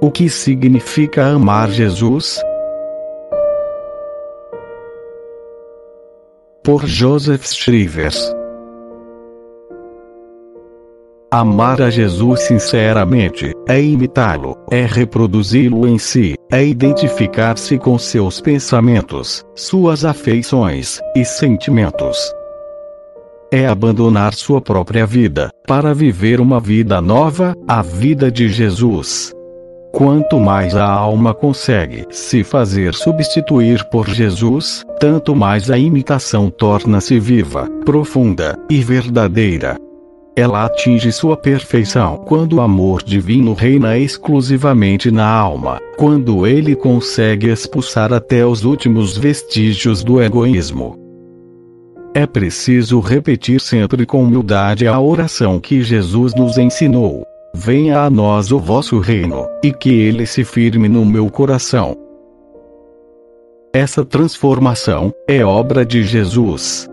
O que significa amar Jesus? Por Joseph Shrivers. Amar a Jesus sinceramente é imitá-lo, é reproduzi-lo em si, é identificar-se com seus pensamentos, suas afeições e sentimentos. É abandonar sua própria vida, para viver uma vida nova, a vida de Jesus. Quanto mais a alma consegue se fazer substituir por Jesus, tanto mais a imitação torna-se viva, profunda e verdadeira. Ela atinge sua perfeição quando o amor divino reina exclusivamente na alma, quando ele consegue expulsar até os últimos vestígios do egoísmo. É preciso repetir sempre com humildade a oração que Jesus nos ensinou. Venha a nós o vosso reino, e que ele se firme no meu coração. Essa transformação é obra de Jesus.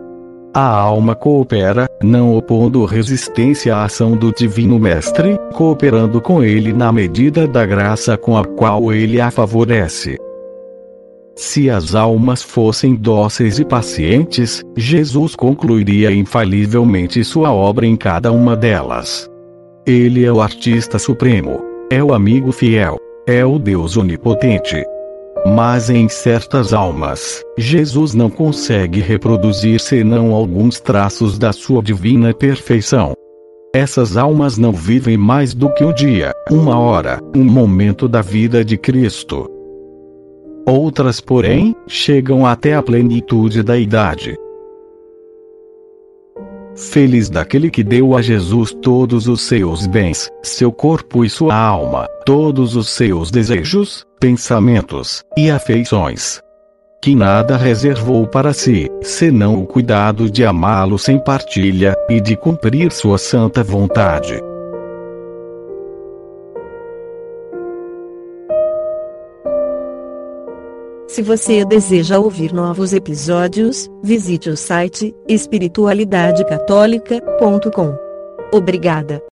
A alma coopera, não opondo resistência à ação do Divino Mestre, cooperando com ele na medida da graça com a qual ele a favorece. Se as almas fossem dóceis e pacientes, Jesus concluiria infalivelmente sua obra em cada uma delas. Ele é o artista supremo, é o amigo fiel, é o Deus onipotente, mas em certas almas, Jesus não consegue reproduzir senão alguns traços da sua divina perfeição. Essas almas não vivem mais do que um dia, uma hora, um momento da vida de Cristo. Outras, porém, chegam até a plenitude da idade. Feliz daquele que deu a Jesus todos os seus bens, seu corpo e sua alma, todos os seus desejos, pensamentos e afeições. Que nada reservou para si, senão o cuidado de amá-lo sem partilha, e de cumprir sua santa vontade. Se você deseja ouvir novos episódios, visite o site espiritualidadecatólica.com. Obrigada.